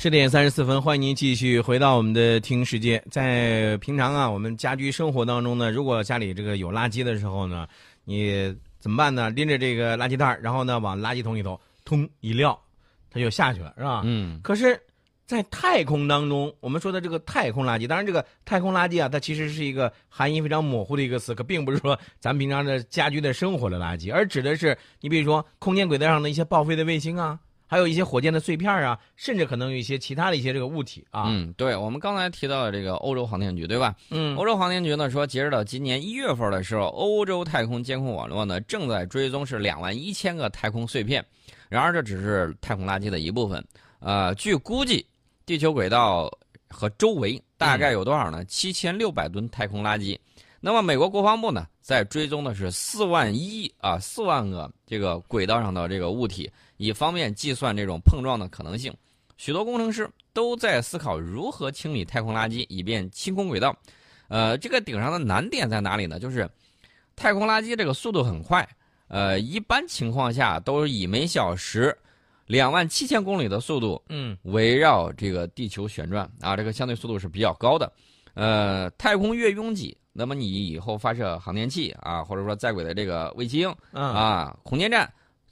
十点三十四分，欢迎您继续回到我们的听世界。在平常啊，我们家居生活当中呢，如果家里这个有垃圾的时候呢，你怎么办呢？拎着这个垃圾袋，然后呢往垃圾桶里头通一撂，它就下去了，是吧？嗯，可是，在太空当中，我们说的这个太空垃圾，当然这个太空垃圾啊，它其实是一个含义非常模糊的一个词，可并不是说咱们平常的家居的生活的垃圾，而指的是你比如说空间轨道上的一些报废的卫星啊。还有一些火箭的碎片啊，甚至可能有一些其他的一些这个物体啊。嗯，对，我们刚才提到的这个欧洲航天局，对吧？嗯，欧洲航天局呢说，截止到今年一月份的时候，欧洲太空监控网络呢正在追踪是两万一千个太空碎片。然而，这只是太空垃圾的一部分。呃，据估计，地球轨道和周围大概有多少呢？七千六百吨太空垃圾。那么，美国国防部呢，在追踪的是四万一啊，四万个这个轨道上的这个物体。以方便计算这种碰撞的可能性，许多工程师都在思考如何清理太空垃圾，以便清空轨道。呃，这个顶上的难点在哪里呢？就是太空垃圾这个速度很快，呃，一般情况下都是以每小时两万七千公里的速度，嗯，围绕这个地球旋转啊，这个相对速度是比较高的。呃，太空越拥挤，那么你以后发射航天器啊，或者说在轨的这个卫星啊，空间站。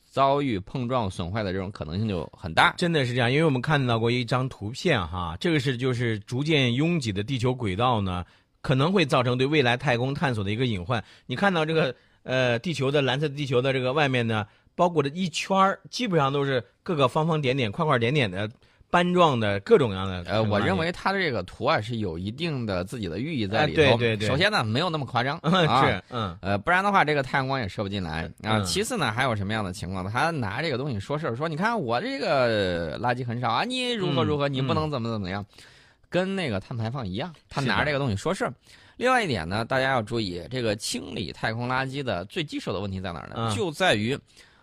遭遇碰撞损坏的这种可能性就很大，真的是这样，因为我们看到过一张图片哈，这个是就是逐渐拥挤的地球轨道呢，可能会造成对未来太空探索的一个隐患。你看到这个呃地球的蓝色地球的这个外面呢，包裹着一圈儿，基本上都是各个方方点点、块块点点的。斑状的各种各样的，呃，我认为它的这个图啊是有一定的自己的寓意在里头。对对对。首先呢，没有那么夸张，是，嗯，呃，不然的话，这个太阳光也射不进来啊。其次呢，还有什么样的情况呢？他拿这个东西说事儿，说你看我这个垃圾很少啊，你如何如何，你不能怎么怎么样，跟那个碳排放一样，他拿这个东西说事儿。另外一点呢，大家要注意，这个清理太空垃圾的最棘手的问题在哪儿呢？就在于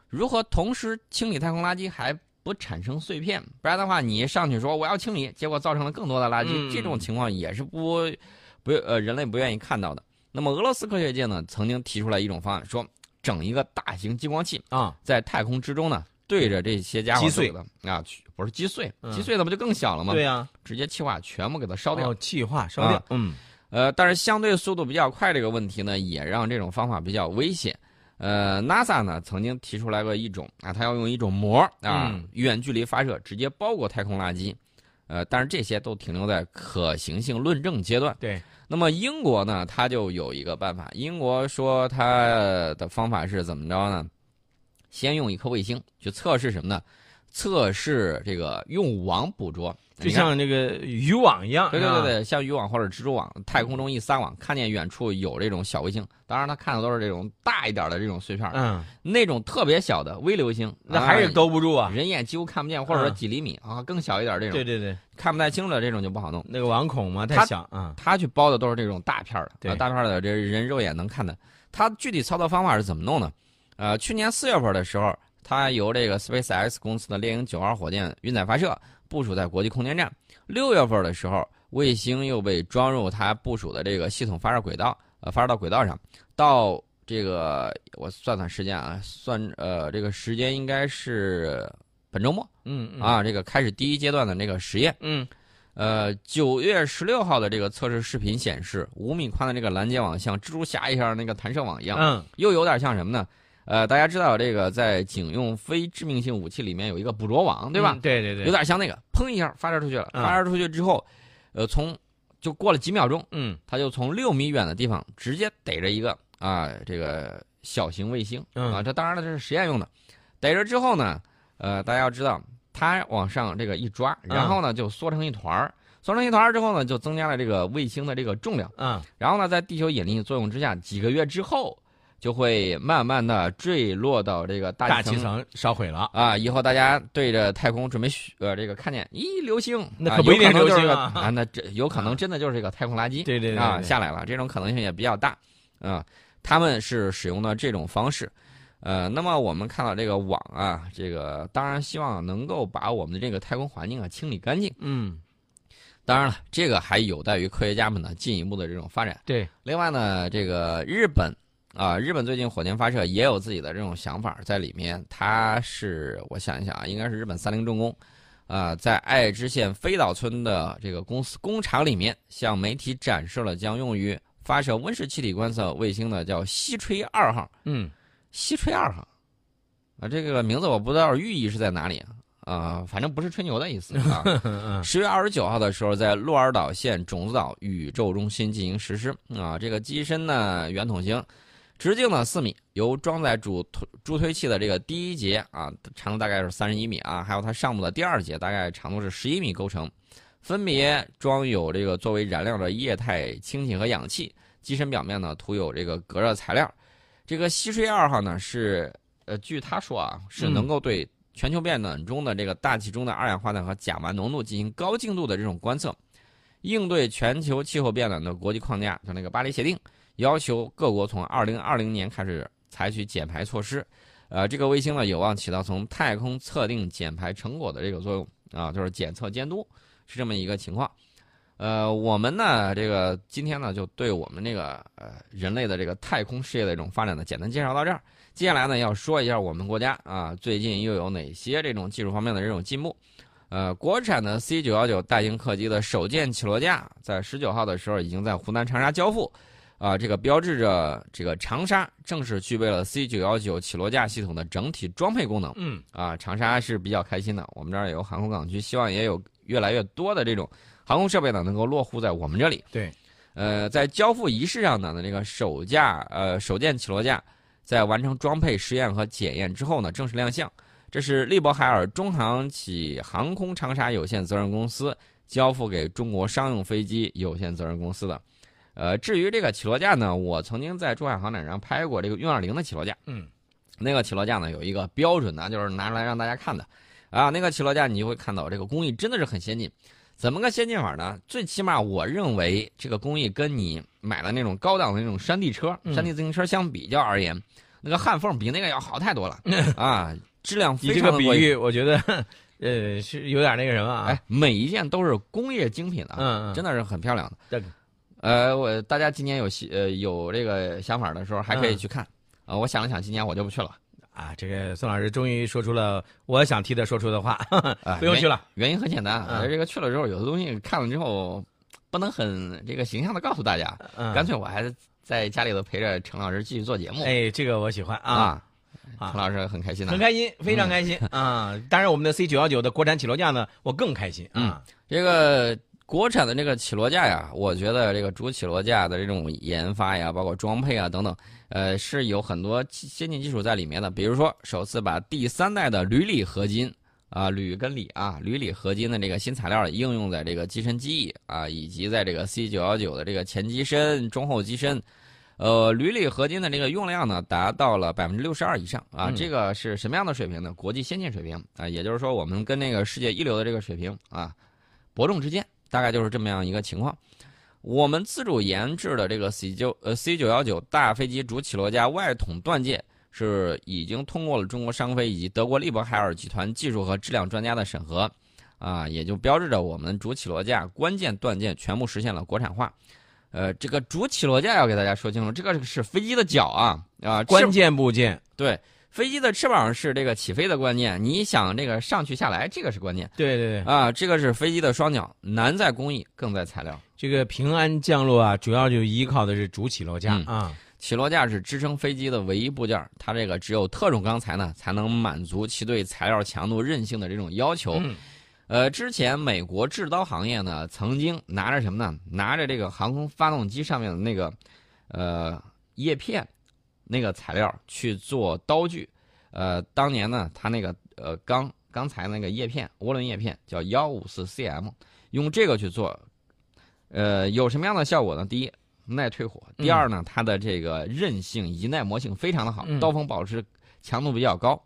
如何同时清理太空垃圾还。不产生碎片，不然的话，你上去说我要清理，结果造成了更多的垃圾，这种情况也是不不呃人类不愿意看到的。那么俄罗斯科学界呢，曾经提出来一种方案，说整一个大型激光器啊，在太空之中呢，对着这些家伙击碎的啊，不是击碎，击碎的不就更小了吗？对呀，直接气化全部给它烧掉，气化烧掉。嗯，呃，但是相对速度比较快这个问题呢，也让这种方法比较危险。呃，NASA 呢曾经提出来过一种啊，它要用一种膜啊，远距离发射，直接包裹太空垃圾。呃，但是这些都停留在可行性论证阶段。对。那么英国呢，它就有一个办法。英国说它的方法是怎么着呢？先用一颗卫星去测试什么呢？测试这个用网捕捉。就像那个渔网一样，对对对对，像渔网或者蜘蛛网，太空中一撒网，看见远处有这种小卫星，当然他看的都是这种大一点的这种碎片，嗯，那种特别小的微流星，那还是兜不住啊，人眼几乎看不见，或者说几厘米啊，更小一点这种，对对对，看不太清楚的这种就不好弄，那个网孔嘛太小啊，他去包的都是这种大片的，大片的，这人肉眼能看的。他具体操作方法是怎么弄呢？呃，去年四月份的时候，他由这个 SpaceX 公司的猎鹰九号火箭运载发射。部署在国际空间站。六月份的时候，卫星又被装入它部署的这个系统发射轨道，呃，发射到轨道上。到这个我算算时间啊，算呃这个时间应该是本周末。嗯啊，这个开始第一阶段的那个实验。嗯，呃，九月十六号的这个测试视频显示，五米宽的这个拦截网像蜘蛛侠一样那个弹射网一样。嗯，又有点像什么呢？呃，大家知道这个在警用非致命性武器里面有一个捕捉网，对吧？对对对，有点像那个，砰一下发射出去了。发射出去之后，呃，从就过了几秒钟，嗯，他就从六米远的地方直接逮着一个啊，这个小型卫星啊，这当然了，这是实验用的。逮着之后呢，呃，大家要知道，它往上这个一抓，然后呢就缩成一团儿，缩成一团儿之后呢，就增加了这个卫星的这个重量。嗯，然后呢，在地球引力作用之下，几个月之后。就会慢慢的坠落到这个大气层，烧毁了啊！以后大家对着太空准备呃这个看见，咦，流星，那可不一定流星啊！那这有可能真的就是这个太空垃圾，对对啊下来了，这种可能性也比较大啊。他们是使用的这种方式，呃，那么我们看到这个网啊，这个当然希望能够把我们的这个太空环境啊清理干净。嗯，当然了，这个还有待于科学家们呢进一步的这种发展。对，另外呢，这个日本。啊，日本最近火箭发射也有自己的这种想法在里面。它是我想一想啊，应该是日本三菱重工，啊，在爱知县飞岛村的这个公司工厂里面，向媒体展示了将用于发射温室气体观测卫星的叫“西吹二号”。嗯，西吹二号，啊，这个名字我不知道寓意是在哪里啊。啊，反正不是吹牛的意思啊。十月二十九号的时候，在鹿儿岛县种子岛宇宙中心进行实施啊。这个机身呢，圆筒形，直径呢四米，由装载主推助推器的这个第一节啊，长度大概是三十一米啊，还有它上部的第二节，大概长度是十一米构成，分别装有这个作为燃料的液态氢气和氧气。机身表面呢涂有这个隔热材料。这个西吹二号呢是呃，据他说啊，是能够对。全球变暖中的这个大气中的二氧化碳和甲烷浓度进行高精度的这种观测，应对全球气候变暖的国际框架，就那个巴黎协定，要求各国从二零二零年开始采取减排措施。呃，这个卫星呢有望起到从太空测定减排成果的这个作用啊，就是检测监督，是这么一个情况。呃，我们呢这个今天呢就对我们这个呃人类的这个太空事业的这种发展呢简单介绍到这儿。接下来呢，要说一下我们国家啊，最近又有哪些这种技术方面的这种进步？呃，国产的 C 九幺九大型客机的首件起落架，在十九号的时候已经在湖南长沙交付，啊，这个标志着这个长沙正式具备了 C 九幺九起落架系统的整体装配功能。嗯，啊，长沙是比较开心的，我们这儿有航空港区，希望也有越来越多的这种航空设备呢能够落户在我们这里。对，呃，在交付仪式上呢，那个首架呃首件起落架。在完成装配实验和检验之后呢，正式亮相。这是利勃海尔中航企航空长沙有限责任公司交付给中国商用飞机有限责任公司的。呃，至于这个起落架呢，我曾经在珠海航展上拍过这个运二零的起落架。嗯，那个起落架呢有一个标准呢，就是拿出来让大家看的。啊，那个起落架你就会看到这个工艺真的是很先进。怎么个先进法呢？最起码我认为这个工艺跟你买的那种高档的那种山地车、山地自行车相比较而言。那个焊缝比那个要好太多了 啊，质量非常。你这个比喻，我觉得，呃，是有点那个什么啊。哎，每一件都是工业精品的，嗯嗯，真的是很漂亮的。这个，呃，我大家今年有呃有这个想法的时候，还可以去看。啊，我想了想，今年我就不去了。啊，这个宋老师终于说出了我想替他说出的话，不用去了。原因很简单，这个去了之后，有的东西看了之后，不能很这个形象的告诉大家，干脆我还是。在家里头陪着陈老师继续做节目，哎，这个我喜欢啊，陈老师很开心的，很开心，非常开心 啊！当然，我们的 C 九幺九的国产起落架呢，我更开心啊。这个国产的这个起落架呀，我觉得这个主起落架的这种研发呀，包括装配啊等等，呃，是有很多先进技术在里面的。比如说，首次把第三代的铝锂合金。啊，铝跟锂啊，铝锂合金的这个新材料应用在这个机身机翼啊，以及在这个 C 九幺九的这个前机身、中后机身，呃，铝锂合金的这个用量呢，达到了百分之六十二以上啊。这个是什么样的水平呢？国际先进水平啊，也就是说，我们跟那个世界一流的这个水平啊，伯仲之间，大概就是这么样一个情况。我们自主研制的这个 C 九呃 C 九幺九大飞机主起落架外筒断件。是已经通过了中国商飞以及德国利伯海尔集团技术和质量专家的审核，啊，也就标志着我们主起落架关键断件全部实现了国产化。呃，这个主起落架要给大家说清楚，这个是飞机的脚啊啊，关键部件。对，飞机的翅膀是这个起飞的关键，你想这个上去下来，这个是关键。对对对，啊，这个是飞机的双脚，难在工艺，更在材料。这个平安降落啊，主要就依靠的是主起落架啊。起落架是支撑飞机的唯一部件，它这个只有特种钢材呢，才能满足其对材料强度、韧性的这种要求。呃，之前美国制刀行业呢，曾经拿着什么呢？拿着这个航空发动机上面的那个呃叶片，那个材料去做刀具。呃，当年呢，它那个呃钢钢材那个叶片，涡轮叶片叫幺五四 cm，用这个去做，呃，有什么样的效果呢？第一。耐退火。第二呢，它的这个韧性、以及耐磨性非常的好，刀锋保持强度比较高。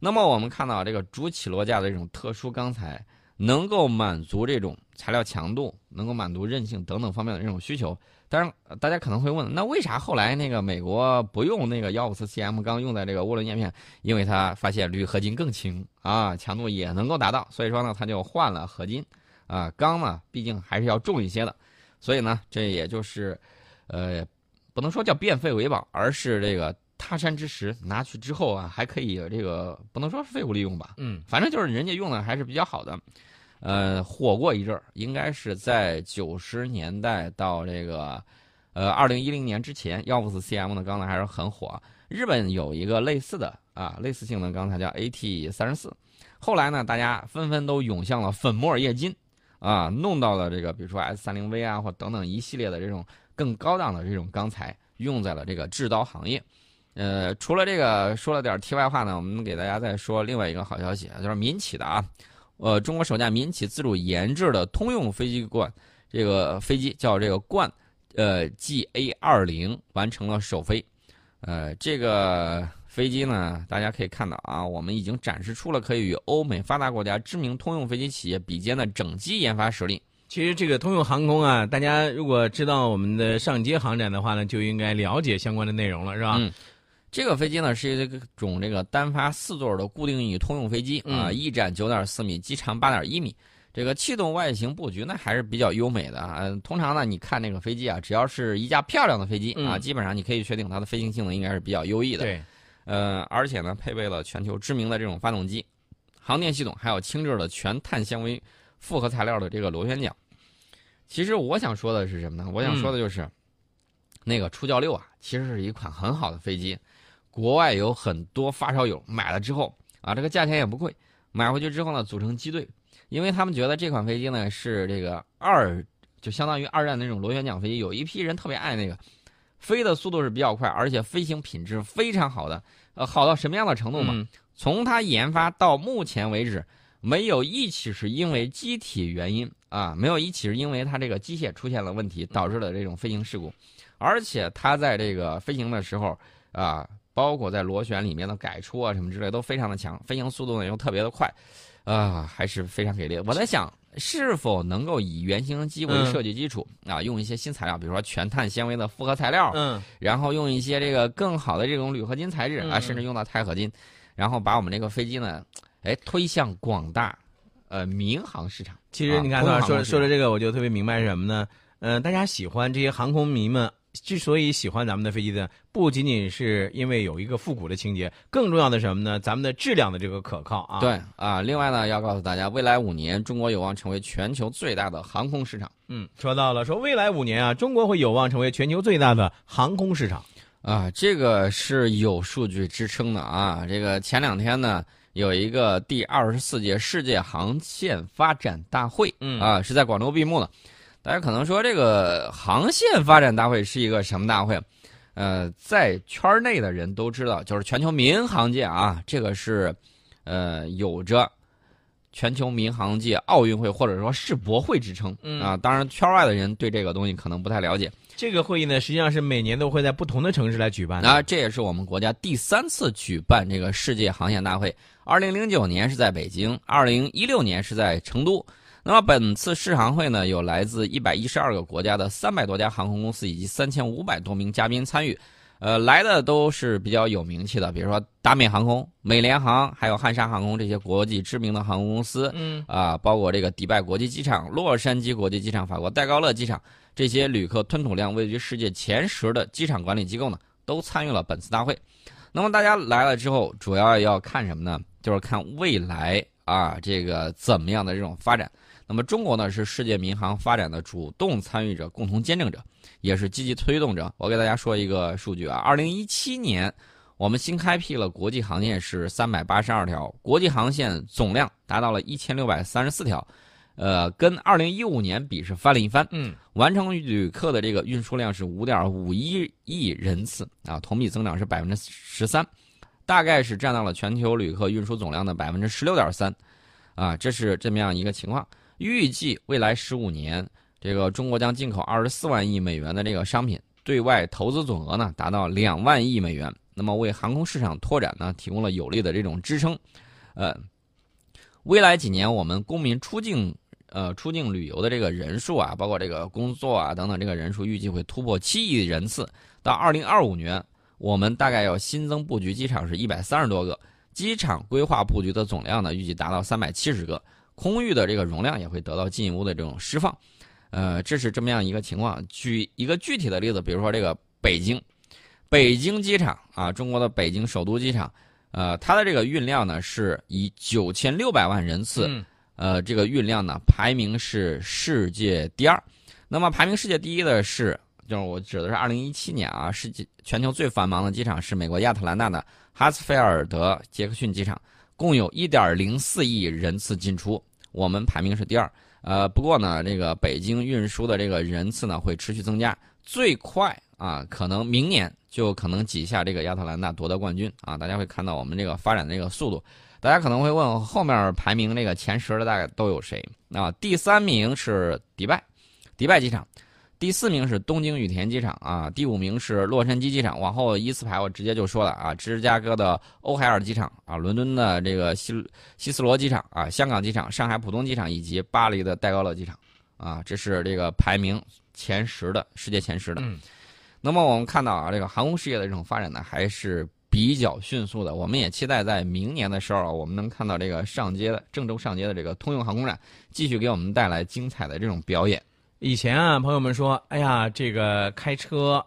那么我们看到这个主起落架的这种特殊钢材，能够满足这种材料强度，能够满足韧性等等方面的这种需求。当然，大家可能会问，那为啥后来那个美国不用那个幺五四 cm 钢用在这个涡轮叶片？因为它发现铝合金更轻啊，强度也能够达到，所以说呢，它就换了合金。啊，钢呢，毕竟还是要重一些的。所以呢，这也就是，呃，不能说叫变废为宝，而是这个他山之石拿去之后啊，还可以这个不能说废物利用吧，嗯，反正就是人家用的还是比较好的。呃，火过一阵儿，应该是在九十年代到这个，呃，二零一零年之前，药布斯 CM 的钢材还是很火。日本有一个类似的啊，类似性的钢材叫 AT 三十四，后来呢，大家纷纷都涌向了粉末液金，啊，弄到了这个比如说 S 三零 V 啊，或等等一系列的这种更高档的这种钢材，用在了这个制刀行业。呃，除了这个说了点题外话呢，我们给大家再说另外一个好消息，就是民企的啊。呃，中国首架民企自主研制的通用飞机冠，这个飞机叫这个冠，呃，GA 二零完成了首飞。呃，这个飞机呢，大家可以看到啊，我们已经展示出了可以与欧美发达国家知名通用飞机企业比肩的整机研发实力。其实这个通用航空啊，大家如果知道我们的上街航展的话呢，就应该了解相关的内容了，是吧？嗯。这个飞机呢是一种这个单发四座的固定翼通用飞机啊，翼展九点四米，机长八点一米。这个气动外形布局呢还是比较优美的啊。通常呢，你看那个飞机啊，只要是一架漂亮的飞机啊，基本上你可以确定它的飞行性能应该是比较优异的。对，呃，而且呢，配备了全球知名的这种发动机、航电系统，还有轻质的全碳纤维复合材料的这个螺旋桨。其实我想说的是什么呢？我想说的就是，那个初教六啊，其实是一款很好的飞机。国外有很多发烧友买了之后啊，这个价钱也不贵，买回去之后呢，组成机队，因为他们觉得这款飞机呢是这个二，就相当于二战那种螺旋桨飞机，有一批人特别爱那个，飞的速度是比较快，而且飞行品质非常好的，呃，好到什么样的程度嘛？从它研发到目前为止，没有一起是因为机体原因啊，没有一起是因为它这个机械出现了问题导致了这种飞行事故，而且它在这个飞行的时候啊。包括在螺旋里面的改出啊什么之类都非常的强，飞行速度呢又特别的快，啊还是非常给力。我在想，是否能够以原型机为设计基础啊，用一些新材料，比如说全碳纤维的复合材料，嗯，然后用一些这个更好的这种铝合金材质啊，甚至用到钛合金，然后把我们这个飞机呢，哎推向广大呃民航市场。其实你看，说说的这个，我就特别明白是什么呢？嗯，大家喜欢这些航空迷们。之所以喜欢咱们的飞机呢，不仅仅是因为有一个复古的情节，更重要的什么呢？咱们的质量的这个可靠啊。对啊，另外呢，要告诉大家，未来五年中国有望成为全球最大的航空市场。嗯，说到了，说未来五年啊，中国会有望成为全球最大的航空市场啊，这个是有数据支撑的啊。这个前两天呢，有一个第二十四届世界航线发展大会，嗯啊，是在广州闭幕的。大家可能说这个航线发展大会是一个什么大会？呃，在圈内的人都知道，就是全球民航界啊，这个是，呃，有着全球民航界奥运会或者说世博会之称啊。当然，圈外的人对这个东西可能不太了解。这个会议呢，实际上是每年都会在不同的城市来举办。啊，这也是我们国家第三次举办这个世界航线大会。二零零九年是在北京，二零一六年是在成都。那么本次世航会呢，有来自一百一十二个国家的三百多家航空公司以及三千五百多名嘉宾参与，呃，来的都是比较有名气的，比如说达美航空、美联航，还有汉莎航空这些国际知名的航空公司，嗯，啊，包括这个迪拜国际机场、洛杉矶国际机场、法国戴高乐机场这些旅客吞吐量位居世界前十的机场管理机构呢，都参与了本次大会。那么大家来了之后，主要要看什么呢？就是看未来啊，这个怎么样的这种发展。那么中国呢是世界民航发展的主动参与者、共同见证者，也是积极推动者。我给大家说一个数据啊，二零一七年我们新开辟了国际航线是三百八十二条，国际航线总量达到了一千六百三十四条，呃，跟二零一五年比是翻了一番。嗯，完成旅客的这个运输量是五点五一亿人次啊，同比增长是百分之十三，大概是占到了全球旅客运输总量的百分之十六点三，啊，这是这么样一个情况。预计未来十五年，这个中国将进口二十四万亿美元的这个商品，对外投资总额呢达到两万亿美元。那么为航空市场拓展呢提供了有力的这种支撑。呃，未来几年我们公民出境呃出境旅游的这个人数啊，包括这个工作啊等等这个人数，预计会突破七亿人次。到二零二五年，我们大概要新增布局机场是一百三十多个，机场规划布局的总量呢预计达到三百七十个。空域的这个容量也会得到进一步的这种释放，呃，这是这么样一个情况。举一个具体的例子，比如说这个北京，北京机场啊，中国的北京首都机场，呃，它的这个运量呢是以九千六百万人次，嗯呃，这个运量呢排名是世界第二。那么排名世界第一的是，就是我指的是二零一七年啊，世界全球最繁忙的机场是美国亚特兰大的哈斯菲尔德杰克逊机场，共有一点零四亿人次进出，我们排名是第二。呃，不过呢，这个北京运输的这个人次呢会持续增加，最快啊，可能明年就可能挤下这个亚特兰大夺得冠军啊！大家会看到我们这个发展的这个速度。大家可能会问，后面排名这个前十的大概都有谁？啊，第三名是迪拜，迪拜机场。第四名是东京羽田机场啊，第五名是洛杉矶机场，往后依次排我直接就说了啊，芝加哥的欧海尔机场啊，伦敦的这个希希斯罗机场啊，香港机场、上海浦东机场以及巴黎的戴高乐机场啊，这是这个排名前十的世界前十的。嗯那么我们看到啊，这个航空事业的这种发展呢，还是比较迅速的。我们也期待在明年的时候啊，我们能看到这个上街的郑州上街的这个通用航空展，继续给我们带来精彩的这种表演。以前啊，朋友们说，哎呀，这个开车，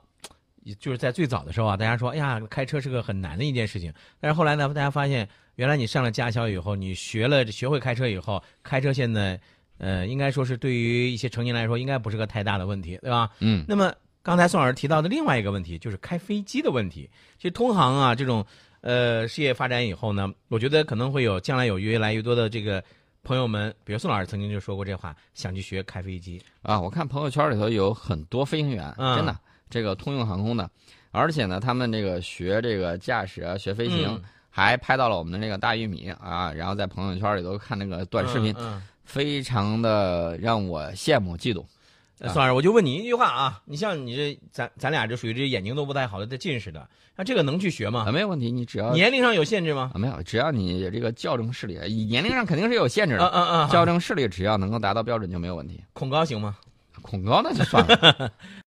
就是在最早的时候啊，大家说，哎呀，开车是个很难的一件事情。但是后来呢，大家发现，原来你上了驾校以后，你学了学会开车以后，开车现在，呃，应该说是对于一些成年人来说，应该不是个太大的问题，对吧？嗯，那么刚才宋老师提到的另外一个问题，就是开飞机的问题。其实通航啊，这种呃事业发展以后呢，我觉得可能会有将来有越来越多的这个朋友们，比如宋老师曾经就说过这话，想去学开飞机。啊，我看朋友圈里头有很多飞行员，嗯真的，这个通用航空的，而且呢，他们这个学这个驾驶啊，学飞行，嗯还拍到了我们的那个大玉米啊，然后在朋友圈里头看那个短视频，嗯非常的让我羡慕嫉妒。呃宋老师，我就问你一句话啊，你像你这咱咱俩这属于这眼睛都不太好的，这近视的，那这个能去学吗啊，？没有问题，你只要年龄上有限制吗？啊没有，只要你这个校正视力，年龄上肯定是有限制的。嗯嗯嗯！校正视力只要能够达到标准就没有问题。恐高行吗？恐高那就算了。